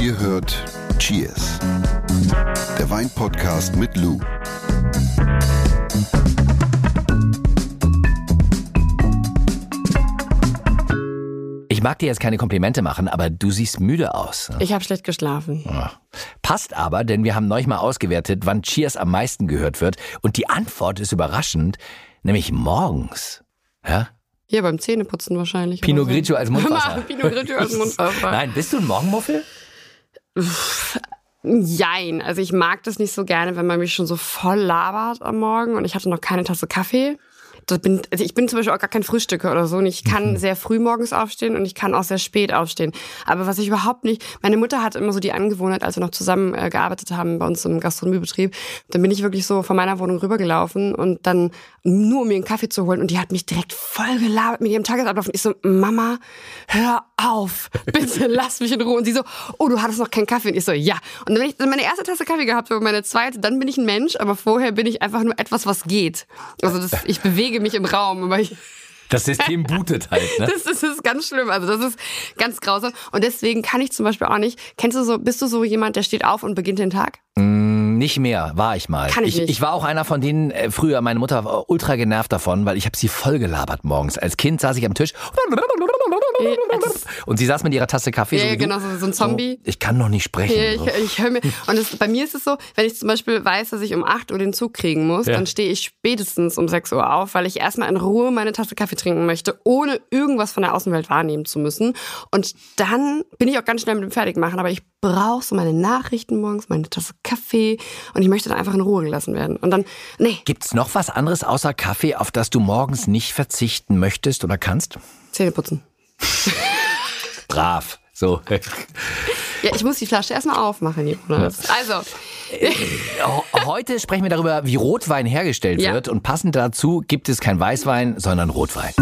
Ihr hört Cheers, der Weinpodcast mit Lou. Ich mag dir jetzt keine Komplimente machen, aber du siehst müde aus. Ich habe schlecht geschlafen. Ja. Passt aber, denn wir haben neulich mal ausgewertet, wann Cheers am meisten gehört wird. Und die Antwort ist überraschend, nämlich morgens. Ja? Hier beim Zähneputzen wahrscheinlich. Pinot so. Grigio als Mundwasser. Pinot Grigio als Mundwasser. Nein, bist du ein Morgenmuffel? Jein. Also ich mag das nicht so gerne, wenn man mich schon so voll labert am Morgen und ich hatte noch keine Tasse Kaffee. Bin, also ich bin zum Beispiel auch gar kein Frühstücker oder so und ich kann sehr früh morgens aufstehen und ich kann auch sehr spät aufstehen. Aber was ich überhaupt nicht, meine Mutter hat immer so die Angewohnheit, als wir noch zusammen äh, gearbeitet haben bei uns im Gastronomiebetrieb, dann bin ich wirklich so von meiner Wohnung rübergelaufen und dann nur um mir einen Kaffee zu holen und die hat mich direkt voll gelabert mit ihrem Tagesablauf und ich so, Mama, hör auf, bitte lass mich in Ruhe. Und sie so, oh, du hattest noch keinen Kaffee. Und ich so, ja. Und wenn ich dann meine erste Tasse Kaffee gehabt habe und meine zweite, dann bin ich ein Mensch, aber vorher bin ich einfach nur etwas, was geht. Also das, ich bewege mich im Raum, aber ich, Das System bootet halt, ne? das, ist- das ist ganz schlimm. Also das ist ganz grausam. Und deswegen kann ich zum Beispiel auch nicht. Kennst du so, bist du so jemand, der steht auf und beginnt den Tag? Nicht mehr, war ich mal. Kann ich ich, nicht. ich war auch einer von denen, äh, früher, meine Mutter war ultra genervt davon, weil ich habe sie voll gelabert morgens. Als Kind saß ich am Tisch und sie saß mit ihrer Tasse Kaffee. Ja, so wie du. genau, so- so ein Zombie. ich kann noch nicht sprechen. Ja, so. ich, ich höre mir. Und das, bei mir ist es so, wenn ich zum Beispiel weiß, dass ich um 8 Uhr den Zug kriegen muss, Ja. dann stehe ich spätestens um 6 Uhr auf, weil ich erstmal in Ruhe meine Tasse Kaffee trinken möchte, ohne irgendwas von der Außenwelt wahrnehmen zu müssen. Und dann bin ich auch ganz schnell mit dem Fertigmachen, aber ich brauche so meine Nachrichten morgens, meine Tasse Kaffee und ich möchte dann einfach in Ruhe gelassen werden. Und dann, nee, Gibt's noch was anderes außer Kaffee, auf das du morgens nicht verzichten möchtest oder kannst? Zähne putzen. Brav. So. Ja, ich muss die Flasche erstmal aufmachen, Jonas. Also, Heute sprechen wir darüber, wie Rotwein hergestellt Ja. wird. Und passend dazu gibt es kein Weißwein, sondern Rotwein.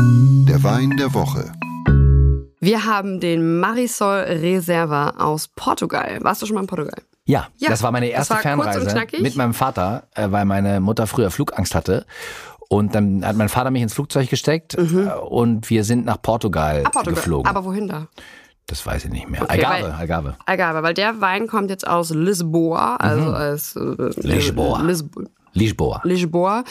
Der Wein der Woche. wir haben den Marisol Reserva aus Portugal. Warst du schon mal in Portugal? Ja, Ja, das war meine erste war Fernreise mit meinem Vater, äh, weil meine Mutter früher Flugangst hatte. Und dann hat mein Vater mich ins Flugzeug gesteckt äh, und wir sind nach Portugal, Ah, Portugal. geflogen. Aber wohin da? das weiß ich nicht mehr. Okay, Algarve, Algarve. Algarve, weil der Wein kommt jetzt aus Lisboa, also als äh, Lisboa. Lisbo Lisboa. Lisboa.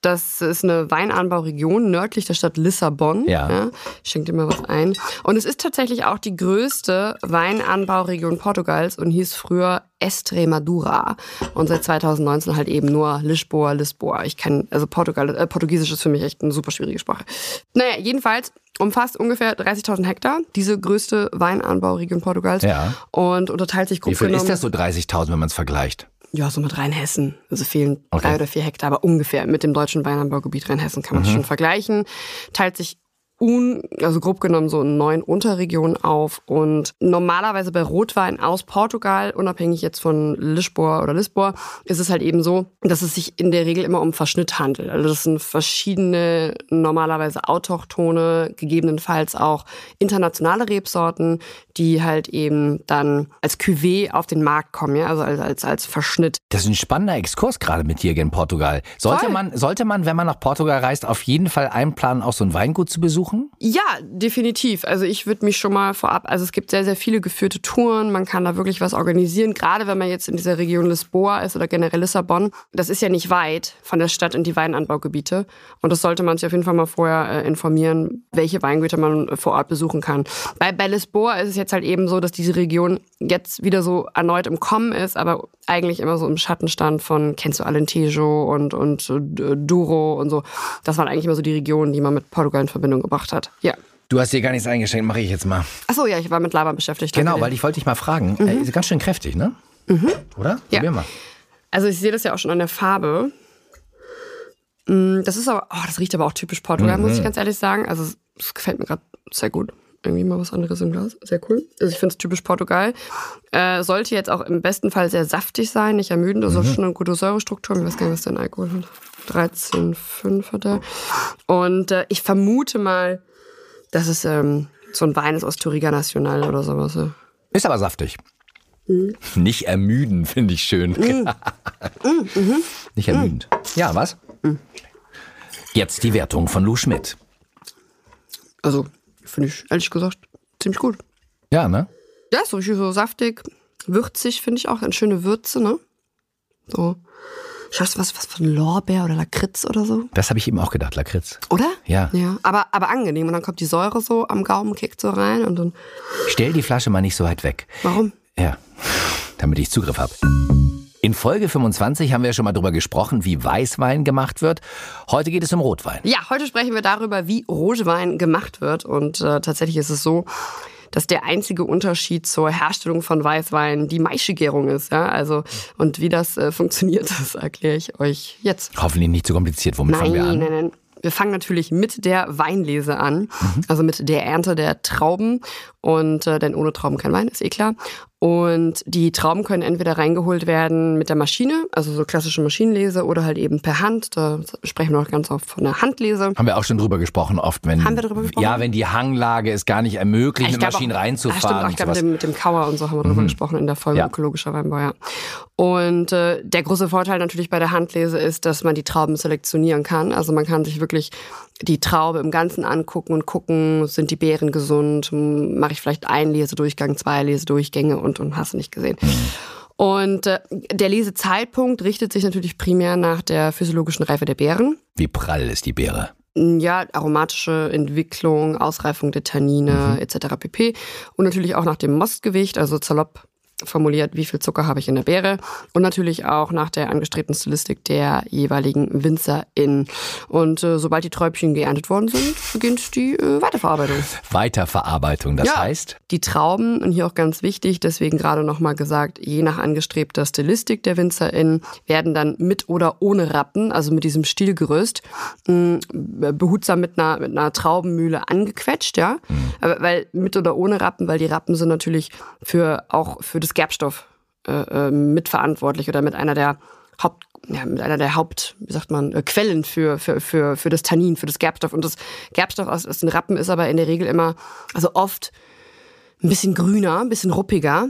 Das ist eine Weinanbauregion nördlich der Stadt Lissabon. Ja. Ich schenke dir mal was ein. Und es ist tatsächlich auch die größte Weinanbauregion Portugals und hieß früher Estremadura. Und seit 2019 halt eben nur Lisboa, Lisboa. Ich kann, also Portugal, äh, Portugiesisch ist für mich echt eine super schwierige Sprache. Naja, jedenfalls umfasst ungefähr 30.000 Hektar, diese größte Weinanbauregion Portugals. Ja. Und unterteilt sich grob Wie viel genommen. ist das so 30.000, wenn man es vergleicht? Ja, so mit Rheinhessen. Also fehlen Okay. drei oder vier Hektar, aber ungefähr mit dem deutschen Weinanbaugebiet Rheinhessen kann man Mhm. das schon vergleichen. Teilt sich un, also grob genommen so in neun Unterregionen auf und normalerweise bei Rotwein aus Portugal, unabhängig jetzt von Lisboa oder Lisboa, ist es halt eben so, dass es sich in der Regel immer um Verschnitt handelt. Also das sind verschiedene, normalerweise autochtone, gegebenenfalls auch internationale Rebsorten, die halt eben dann als Cuvée auf den Markt kommen, ja, also als, als, als Verschnitt. Das ist ein spannender Exkurs gerade mit dir in Portugal. Sollte Voll. man, sollte man, wenn man nach Portugal reist, auf jeden Fall einplanen, auch so ein Weingut zu besuchen? Ja, definitiv. Also ich würde mich schon mal vorab, also es gibt sehr, sehr viele geführte Touren, man kann da wirklich was organisieren, gerade wenn man jetzt in dieser Region Lisboa ist oder generell Lissabon. Das ist ja nicht weit von der Stadt in die Weinanbaugebiete und das sollte man sich auf jeden Fall mal vorher äh, informieren, welche Weingüter man äh, vor Ort besuchen kann. Bei, bei Lisboa ist es jetzt halt eben so, dass diese Region jetzt wieder so erneut im Kommen ist, aber eigentlich immer so im Schatten stand von, kennst du Alentejo und, und äh, Douro und so. Das waren eigentlich immer so die Regionen, die man mit Portugal in Verbindung gebracht hat. Ja. Du hast dir gar nichts eingeschenkt, mache ich jetzt mal. Achso, ja, ich war mit Labern beschäftigt. Genau, weil ich wollte dich mal fragen. Äh, ist ganz schön kräftig, ne? Oder? Mhm. Ja. Probier mal. Also ich sehe das ja auch schon an der Farbe. Mm, Das ist aber, oh, das riecht aber auch typisch Portugal, muss ich ganz ehrlich sagen. Also es gefällt mir gerade sehr gut. Irgendwie mal was anderes im Glas. Sehr cool. Also ich finde es typisch Portugal. Äh, sollte jetzt auch im besten Fall sehr saftig sein, nicht ermüdend. Also schon eine gute Säurestruktur. Ich weiß gar nicht, was der in Alkohol hat. 13,5 hat er. Und äh, ich vermute mal, dass es ähm, so ein Wein ist aus Touriga Nacional oder sowas. Ja. Ist aber saftig. Mhm. Nicht ermüden, finde ich schön. Mhm. Nicht ermüdend. Ja, was? Jetzt die Wertung von Lou Schmidt. Also finde ich ehrlich gesagt ziemlich gut. Ja, ne? Ja, so, so saftig, würzig finde ich auch. Eine schöne Würze, ne? So. Schaust du was, was von Lorbeer oder Lakritz oder so? Das habe ich eben auch gedacht, Lakritz. Oder? Ja. Ja, aber, aber angenehm. Und dann kommt die Säure so am Gaumen, kickt so rein und dann. Stell die Flasche mal nicht so weit weg. Warum? Ja, damit ich Zugriff habe. In Folge 25 haben wir schon mal drüber gesprochen, wie Weißwein gemacht wird. Heute geht es um Rotwein. Ja, heute sprechen wir darüber, wie Rosewein gemacht wird. Und äh, tatsächlich ist es so, dass der einzige Unterschied zur Herstellung von Weißwein die Maischegärung ist. Ja? Also, und wie das äh, funktioniert, das erkläre ich euch jetzt. Hoffentlich nicht zu kompliziert. Womit Nein, fangen wir an? nein, nein. Wir fangen natürlich mit der Weinlese an, also mit der Ernte der Trauben. Und äh, denn ohne Trauben kein Wein, ist eh klar. Und die Trauben können entweder reingeholt werden mit der Maschine, also so klassische Maschinenlese, oder halt eben per Hand. Da sprechen wir noch ganz oft von der Handlese. Haben wir auch schon drüber gesprochen, oft, wenn. Haben wir drüber gesprochen? Ja, wenn die Hanglage es gar nicht ermöglicht, mit glaub Maschinen auch- reinzufahren. Ah, stimmt, auch, ich glaube, mit dem, mit dem Kauer und so haben wir drüber gesprochen in der Folge Ja. ökologischer Weinbau, ja. Und äh, der große Vorteil natürlich bei der Handlese ist, dass man die Trauben selektionieren kann. Also man kann sich wirklich die Traube im Ganzen angucken und gucken, sind die Beeren gesund, mache ich vielleicht einen Lesedurchgang, zwei Lesedurchgänge und, und hast du nicht gesehen. Und äh, der Lesezeitpunkt richtet sich natürlich primär nach der physiologischen Reife der Beeren. Wie prall ist die Beere? Ja, aromatische Entwicklung, Ausreifung der Tannine etc. pp. Und natürlich auch nach dem Mostgewicht, also salopp formuliert, wie viel Zucker habe ich in der Beere. Und natürlich auch nach der angestrebten Stilistik der jeweiligen WinzerInnen. Und äh, sobald die Träubchen geerntet worden sind, beginnt die äh, Weiterverarbeitung. Weiterverarbeitung, das Ja. heißt? Die Trauben, und hier auch ganz wichtig, deswegen gerade nochmal gesagt, je nach angestrebter Stilistik der WinzerInnen, werden dann mit oder ohne Rappen, also mit diesem Stielgerüst, mh, behutsam mit einer, mit einer Traubenmühle angequetscht, ja. Aber, weil mit oder ohne Rappen, weil die Rappen sind natürlich für auch für das Gerbstoff äh, äh, mitverantwortlich oder mit einer der Haupt, ja, mit einer der Haupt, wie sagt man, äh, Quellen für, für, für, für das Tannin, für das Gerbstoff. Und das Gerbstoff aus, aus den Rappen ist aber in der Regel immer, also oft ein bisschen grüner, ein bisschen ruppiger.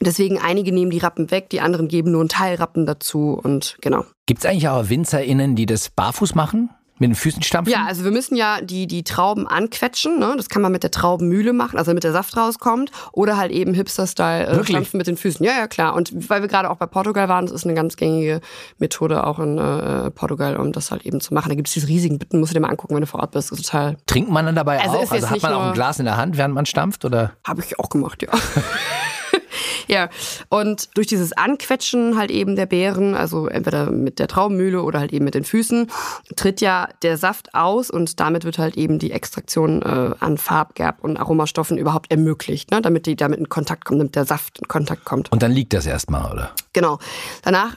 Deswegen einige nehmen die Rappen weg, die anderen geben nur einen Teil Rappen dazu und genau. Gibt es eigentlich auch WinzerInnen, die das barfuß machen? Mit den Füßen stampfen? Ja, also wir müssen ja die, die Trauben anquetschen. Ne? Das kann man mit der Traubenmühle machen, also damit der Saft rauskommt. Oder halt eben Hipster-Style äh, stampfen mit den Füßen. Ja, ja, klar. Und weil wir gerade auch bei Portugal waren, das ist eine ganz gängige Methode auch in äh, Portugal, um das halt eben zu machen. Da gibt es diese riesigen Bitten, musst du dir mal angucken, wenn du vor Ort bist. Total, Trinkt man dann dabei Also auch? Also hat man auch ein Glas in der Hand, während man stampft? Oder? habe ich auch gemacht, ja. Ja, und durch dieses Anquetschen halt eben der Beeren, also entweder mit der Traubenmühle oder halt eben mit den Füßen, tritt ja der Saft aus und damit wird halt eben die Extraktion äh, an Farbgerb- und Aromastoffen überhaupt ermöglicht, ne? damit die damit in Kontakt kommt, damit der Saft in Kontakt kommt. Und dann liegt das erstmal, oder? Genau. Danach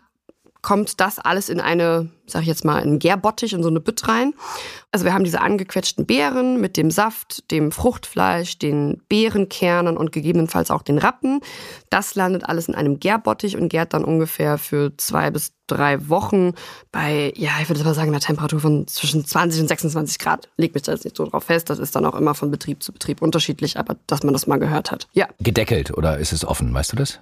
kommt das alles in eine, sag ich jetzt mal, in einen Gärbottich, in so eine Bütt rein. Also wir haben diese angequetschten Beeren mit dem Saft, dem Fruchtfleisch, den Beerenkernen und gegebenenfalls auch den Rappen. Das landet alles in einem Gärbottich und gärt dann ungefähr für zwei bis drei Wochen bei, ja, ich würde mal sagen, einer Temperatur von zwischen 20 und 26 Grad. Legt mich da jetzt nicht so drauf fest. Das ist dann auch immer von Betrieb zu Betrieb unterschiedlich, aber dass man das mal gehört hat. Ja. Gedeckelt oder ist es offen, weißt du das?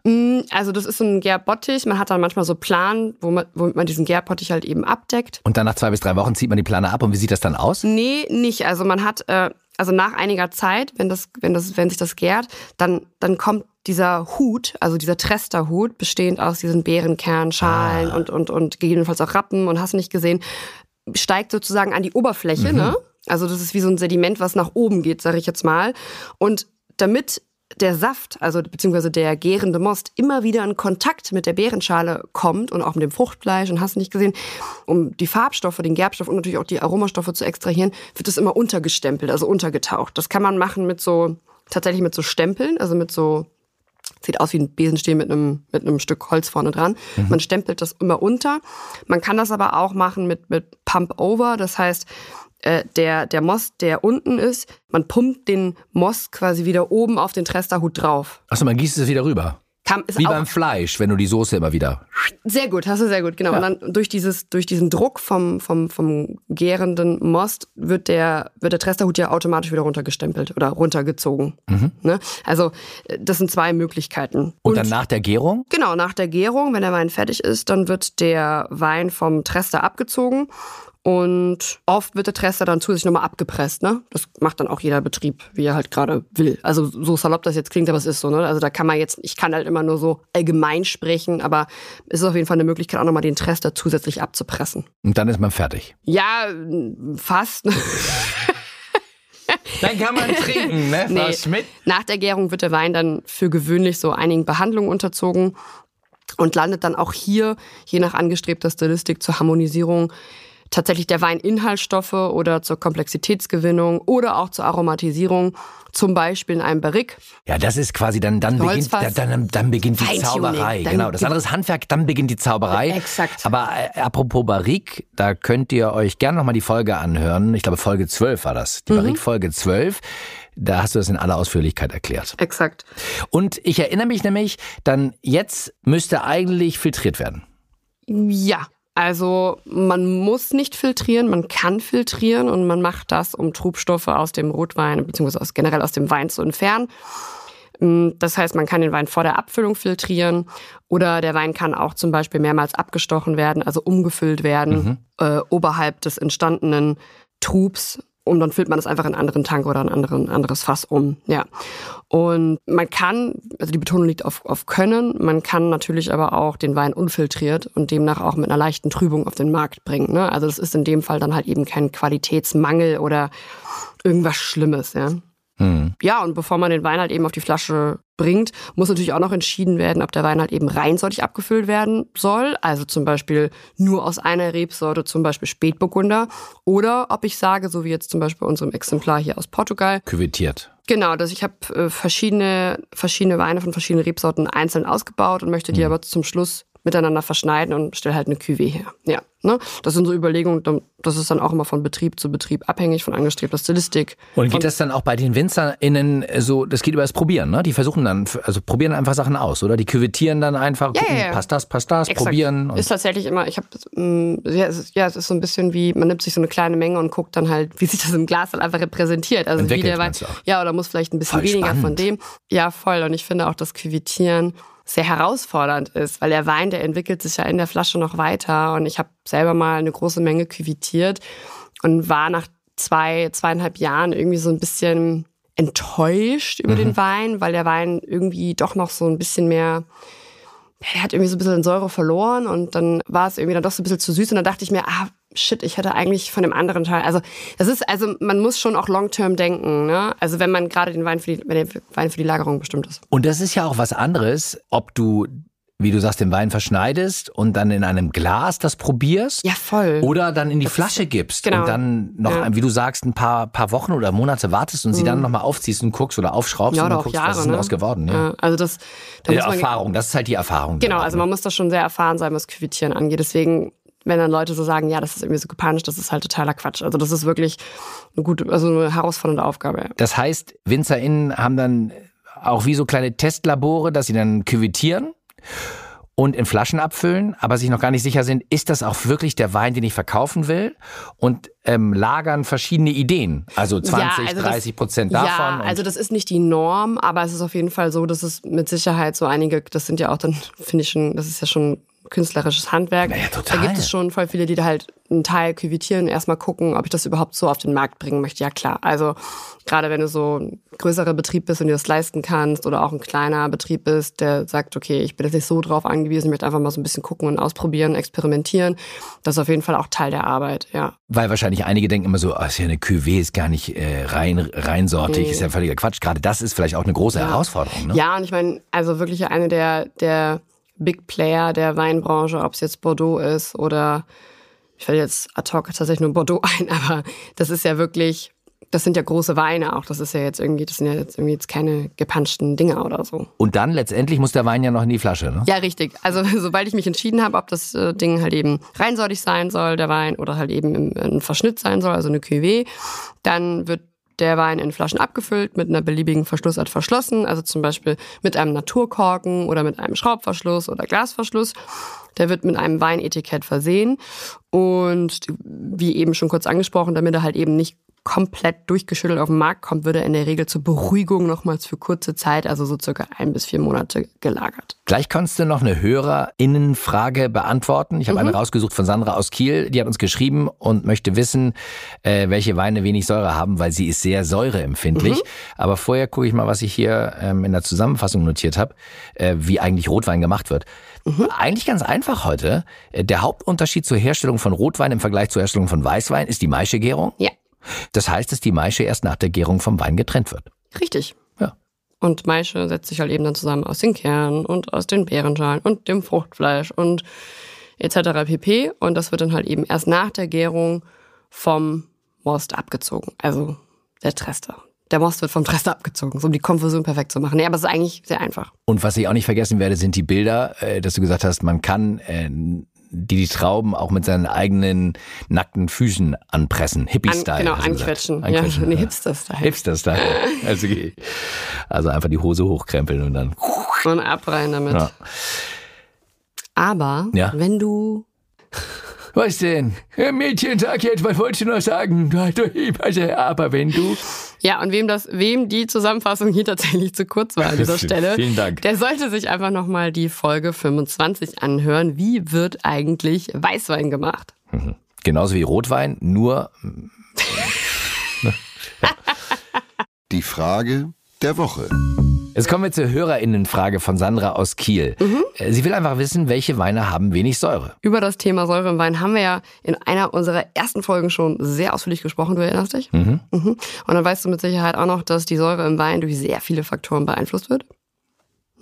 Also das ist so ein Gärbottich. Man hat dann manchmal so Plan, wo man, womit man diesen Gärbottich halt eben abdeckt. Und dann nach zwei bis drei Wochen zieht man die Plane ab und wie sieht das dann aus? Nee, nicht. Also man hat, äh, also nach einiger Zeit, wenn das, wenn das, wenn sich das gärt, dann, dann kommt dieser Hut, also dieser Tresterhut, bestehend aus diesen Beerenkernschalen und, und, und gegebenenfalls auch Rappen und hast nicht gesehen, steigt sozusagen an die Oberfläche, ne? Also das ist wie so ein Sediment, was nach oben geht, sage ich jetzt mal. Und damit der Saft, also beziehungsweise der gärende Most, immer wieder in Kontakt mit der Beerenschale kommt und auch mit dem Fruchtfleisch und hast nicht gesehen, um die Farbstoffe, den Gerbstoff und natürlich auch die Aromastoffe zu extrahieren, wird das immer untergestempelt, also untergetaucht. Das kann man machen mit so, tatsächlich mit so Stempeln, also mit so Sieht aus wie ein Besenstiel mit einem, mit einem Stück Holz vorne dran. Man stempelt das immer unter. Man kann das aber auch machen mit, mit Pump Over. Das heißt, äh, der, der Most, der unten ist, man pumpt den Most quasi wieder oben auf den Tresterhut drauf. Achso, man gießt es wieder rüber. Ist Wie beim Fleisch, wenn du die Soße immer wieder. sehr gut, hast du sehr gut, genau. Und dann durch dieses, durch diesen Druck vom, vom, vom gärenden Most wird der, wird der Tresterhut ja automatisch wieder runtergestempelt oder runtergezogen. Ne? Also, äh, das sind zwei Möglichkeiten. Und, dann nach der Gärung? Genau, nach der Gärung, wenn der Wein fertig ist, dann wird der Wein vom Trester abgezogen Und oft wird der Trester dann zusätzlich nochmal abgepresst, ne? Das macht dann auch jeder Betrieb, wie er halt gerade will. Also so salopp das jetzt klingt, aber es ist so, ne? Also da kann man jetzt, ich kann halt immer nur so allgemein sprechen, aber es ist auf jeden Fall eine Möglichkeit, auch nochmal den Trester zusätzlich abzupressen. Und dann ist man fertig. Ja, fast. Dann kann man trinken, ne, Frau Nee. Schmidt? Nach der Gärung wird der Wein dann für gewöhnlich so einigen Behandlungen unterzogen und landet dann auch hier, je nach angestrebter Stilistik, zur Harmonisierung tatsächlich der Weininhaltsstoffe oder zur Komplexitätsgewinnung oder auch zur Aromatisierung, zum Beispiel in einem Barrique. Ja, das ist quasi dann, dann beginnt, dann, dann, beginnt die. Zauberei. Genau, das andere ist Handwerk, dann beginnt die Zauberei. Exakt. Aber äh, apropos Barrique, da könnt ihr euch gerne nochmal die Folge anhören. Ich glaube, Folge 12 war das. Die Mhm. Barrique Folge 12. Da hast du das in aller Ausführlichkeit erklärt. Exakt. Und ich erinnere mich nämlich, dann jetzt müsste eigentlich filtriert werden. Ja, also man muss nicht filtrieren, man kann filtrieren und man macht das, um Trubstoffe aus dem Rotwein beziehungsweise aus, generell aus dem Wein zu entfernen. Mm, Das heißt, man kann den Wein vor der Abfüllung filtrieren oder der Wein kann auch zum Beispiel mehrmals abgestochen werden, also umgefüllt werden äh, oberhalb des entstandenen Trubs. Und dann füllt man das einfach in einen anderen Tank oder ein anderen, anderes Fass um. Ja. Und man kann, also die Betonung liegt auf, auf Können, man kann natürlich aber auch den Wein unfiltriert und demnach auch mit einer leichten Trübung auf den Markt bringen. Ne? Also das ist in dem Fall dann halt eben kein Qualitätsmangel oder irgendwas Schlimmes. Ja. Ja, und bevor man den Wein halt eben auf die Flasche bringt, muss natürlich auch noch entschieden werden, ob der Wein halt eben reinsortig abgefüllt werden soll. Also zum Beispiel nur aus einer Rebsorte, zum Beispiel Spätburgunder. Oder ob ich sage, so wie jetzt zum Beispiel bei unserem Exemplar hier aus Portugal, Küvettiert. Genau, dass ich habe äh, verschiedene, verschiedene Weine von verschiedenen Rebsorten einzeln ausgebaut und möchte die aber zum Schluss miteinander verschneiden und stelle halt eine Cuvée her. Ja, ne? Das sind so Überlegungen, das ist dann auch immer von Betrieb zu Betrieb abhängig, von angestrebter Stilistik. Und geht das dann auch bei den WinzerInnen so, das geht über das Probieren, ne? Die versuchen dann, also probieren einfach Sachen aus, oder? Die küvettieren dann einfach, Ja, gucken, ja, ja. passt das, passt das, Exakt. probieren. Ist tatsächlich immer, ich habe, ja, es ist, ja, es ist so ein bisschen wie, man nimmt sich so eine kleine Menge und guckt dann halt, wie sich das im Glas dann einfach repräsentiert. Also wie Entwickelt, der Wein, ja, oder muss vielleicht ein bisschen Voll weniger spannend. von dem. Ja, voll. Und ich finde auch, dass Küvitieren sehr herausfordernd ist, weil der Wein, der entwickelt sich ja in der Flasche noch weiter. Und ich habe selber mal eine große Menge küvitiert und war nach zwei, zweieinhalb Jahren irgendwie so ein bisschen enttäuscht über Mhm. den Wein, weil der Wein irgendwie doch noch so ein bisschen mehr er hat irgendwie so ein bisschen Säure verloren und dann war es irgendwie dann doch so ein bisschen zu süß und dann dachte ich mir, ah, shit, ich hätte eigentlich von dem anderen Teil, also das ist, also man muss schon auch long-term denken, ne? Also wenn man gerade den Wein für die, wenn der Wein für die Lagerung bestimmt ist. Und das ist ja auch was anderes, ob du, wie du sagst, den Wein verschneidest und dann in einem Glas das probierst. Ja, voll. Oder dann in die Flasche gibst genau. und dann noch, Ja. Mhm. wie du sagst, ein paar, paar Wochen oder Monate wartest und sie dann nochmal aufziehst und guckst oder aufschraubst ja, und oder dann auch guckst, Jahre, was ist denn ne? daraus geworden. Ja. Ja, also das, da Die Erfahrung, das ist halt die Erfahrung. Genau, also ne? man muss da schon sehr erfahren sein, was Küvitieren angeht. Deswegen, wenn dann Leute so sagen, ja, das ist irgendwie so gepanisch, das ist halt totaler Quatsch. Also das ist wirklich eine gute, also eine herausfordernde Aufgabe. Ja. Das heißt, WinzerInnen haben dann auch wie so kleine Testlabore, dass sie dann küvitieren und in Flaschen abfüllen, aber sich noch gar nicht sicher sind, ist das auch wirklich der Wein, den ich verkaufen will? Und ähm, lagern verschiedene Ideen, also 20, also das- 30 Prozent davon. Ja, also das ist nicht die Norm, aber es ist auf jeden Fall so, dass es mit Sicherheit so einige, das sind ja auch dann, finde ich schon, das ist ja schon künstlerisches Handwerk. Ja, total. Da gibt es schon voll viele, die da halt einen Teil küvitieren, erstmal gucken, ob ich das überhaupt so auf den Markt bringen möchte. Ja klar, also gerade wenn du so ein größerer Betrieb bist und dir das leisten kannst oder auch ein kleiner Betrieb bist, der sagt, okay, ich bin jetzt nicht so drauf angewiesen, ich möchte einfach mal so ein bisschen gucken und ausprobieren, experimentieren. Das ist auf jeden Fall auch Teil der Arbeit, ja. Weil wahrscheinlich einige denken immer so, ah, ist ja eine Cuvée, ist gar nicht äh, rein, reinsortig, Nee. ist ja völliger Quatsch. Gerade das ist vielleicht auch eine große Herausforderung. Ne? Ja, und ich meine, also wirklich eine der, der Big Player der Weinbranche, ob es jetzt Bordeaux ist oder ich fällt jetzt ad hoc tatsächlich nur Bordeaux ein, aber das ist ja wirklich, das sind ja große Weine auch. Das ist ja jetzt irgendwie, das sind ja jetzt irgendwie jetzt keine gepanschten Dinger oder so. Und dann letztendlich muss der Wein ja noch in die Flasche. Ne? Ja, richtig. Also sobald ich mich entschieden habe, ob das äh, Ding halt eben reinsortig sein soll, der Wein, oder halt eben ein Verschnitt sein soll, also eine Cuvée, dann wird der Wein in Flaschen abgefüllt, mit einer beliebigen Verschlussart verschlossen, also zum Beispiel mit einem Naturkorken oder mit einem Schraubverschluss oder Glasverschluss. Der wird mit einem Weinetikett versehen und wie eben schon kurz angesprochen, damit er halt eben nicht komplett durchgeschüttelt auf den Markt kommt, wird er in der Regel zur Beruhigung nochmals für kurze Zeit, also so circa ein bis vier Monate gelagert. Gleich kannst du noch eine HörerInnenfrage beantworten. Ich habe eine rausgesucht von Sandra aus Kiel. Die hat uns geschrieben und möchte wissen, äh, welche Weine wenig Säure haben, weil sie ist sehr säureempfindlich. Aber vorher gucke ich mal, was ich hier ähm, in der Zusammenfassung notiert habe, äh, wie eigentlich Rotwein gemacht wird. Eigentlich ganz einfach heute. Äh, Der Hauptunterschied zur Herstellung von Rotwein im Vergleich zur Herstellung von Weißwein ist die Maischegärung. Ja, Das heißt, dass die Maische erst nach der Gärung vom Wein getrennt wird. richtig. Ja. Und Maische setzt sich halt eben dann zusammen aus den Kernen und aus den Beerenschalen und dem Fruchtfleisch und etc. pp. Und das wird dann halt eben erst nach der Gärung vom Most abgezogen. Also der Trester. Der Most wird vom Trester abgezogen, so um die Konfusion perfekt zu machen. Nee, aber es ist eigentlich sehr einfach. Und was ich auch nicht vergessen werde, sind die Bilder, äh, dass du gesagt hast, man kann äh, die, die Trauben auch mit seinen eigenen nackten Füßen anpressen. Hippie-Style. An, genau, anquetschen. Anquetschen, Ja, nee, ja. Hipster-Style. Hipster-Style. Also, also einfach die Hose hochkrempeln und dann. Und ab rein damit. Ja. Aber Ja. wenn du Was denn? Ja, Mädchen, sag jetzt, was wolltest du noch sagen? Also, aber wenn du. Ja, und wem das, wem die Zusammenfassung hier tatsächlich zu kurz war an dieser Stelle, Vielen Dank. der sollte sich einfach nochmal die Folge 25 anhören. Wie wird eigentlich Weißwein gemacht? Genauso wie Rotwein, nur Die Frage der Woche. Jetzt kommen wir zur HörerInnenfrage von Sandra aus Kiel. Mhm. Äh, Sie will einfach wissen, welche Weine haben wenig Säure. Über das Thema Säure im Wein haben wir ja in einer unserer ersten Folgen schon sehr ausführlich gesprochen. Du erinnerst dich? Mhm. Und dann weißt du mit Sicherheit auch noch, dass die Säure im Wein durch sehr viele Faktoren beeinflusst wird.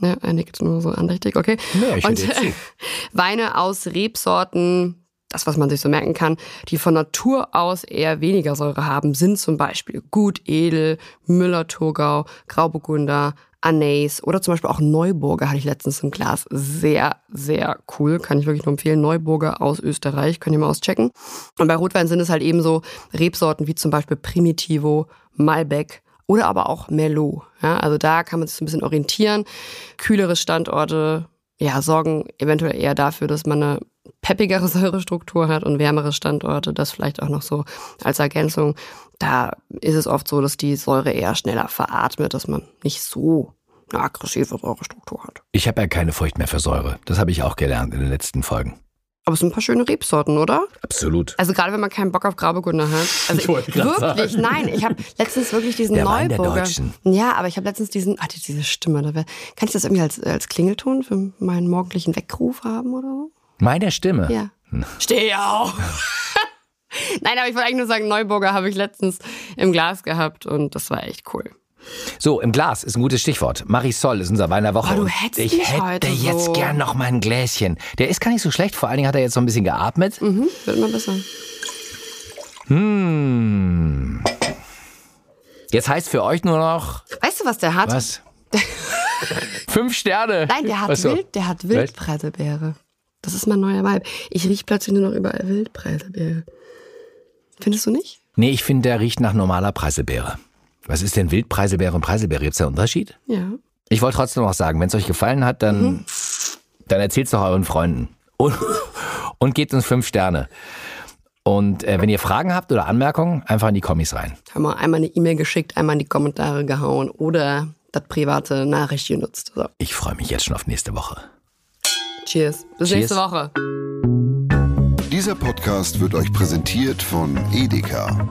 Ja, er nickt nur so andächtig, okay. Ja, ich Und zu. Weine aus Rebsorten, das, was man sich so merken kann, die von Natur aus eher weniger Säure haben, sind zum Beispiel Gut Edel, Müller-Thurgau, Grauburgunder, Anais oder zum Beispiel auch Neuburger hatte ich letztens im Glas. Sehr, sehr cool. Kann ich wirklich nur empfehlen. Neuburger aus Österreich. Könnt ihr mal auschecken. Und bei Rotwein sind es halt eben so Rebsorten wie zum Beispiel Primitivo, Malbec oder aber auch Merlot. Ja, also da kann man sich so ein bisschen orientieren. Kühlere Standorte ja, sorgen eventuell eher dafür, dass man eine peppigere Säurestruktur hat und wärmere Standorte, das vielleicht auch noch so als Ergänzung. Da ist es oft so, dass die Säure eher schneller veratmet, dass man nicht so eine aggressive Säurestruktur hat. Ich habe ja keine Furcht mehr für Säure. Das habe ich auch gelernt in den letzten Folgen. Aber es sind ein paar schöne Rebsorten, oder? Absolut. Also gerade wenn man keinen Bock auf Grauburgunder hat. Also Ich wollte wirklich, sagen. nein. Ich habe letztens wirklich diesen Der Wein der Neuburger. Deutschen. Ja, aber ich habe letztens diesen, ah, diese Stimme. Da wär, kann ich das irgendwie als, als Klingelton für meinen morgendlichen Weckruf haben oder so? Meine Stimme. Ja. Steh auf! Nein, aber ich wollte eigentlich nur sagen, Neuburger habe ich letztens im Glas gehabt und das war echt cool. So, im Glas ist ein gutes Stichwort. Marisol ist unser Wein der Woche. Oh, du hättest ich hätte heute jetzt so. gern noch mal ein Gläschen. Der ist gar nicht so schlecht. Vor allen Dingen hat er jetzt so ein bisschen geatmet. Mhm, wird immer besser. Hm. Jetzt heißt für euch nur noch Weißt du, was der hat? was? Fünf Sterne. Nein, der hat so. Wild, der hat Wildpreiselbeere. Das ist mein neuer Vibe. Ich riech plötzlich nur noch überall Wildpreiselbeere. Findest du nicht? Nee, ich finde, der riecht nach normaler Preiselbeere. Was ist denn Wildpreiselbeere und Preiselbeere? Gibt's da einen Unterschied? Ja. Ich wollte trotzdem noch sagen, wenn es euch gefallen hat, dann, Mhm. dann erzählt's doch euren Freunden. Und, und gebt uns fünf Sterne. Und äh, wenn ihr Fragen habt oder Anmerkungen, einfach in die Kommis rein. Haben wir einmal eine E-Mail geschickt, einmal in die Kommentare gehauen oder das private Nachricht genutzt. So. Ich freue mich jetzt schon auf nächste Woche. Cheers. Bis Cheers. nächste Woche. Dieser Podcast wird euch präsentiert von Edeka.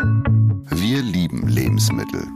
Wir lieben Lebensmittel.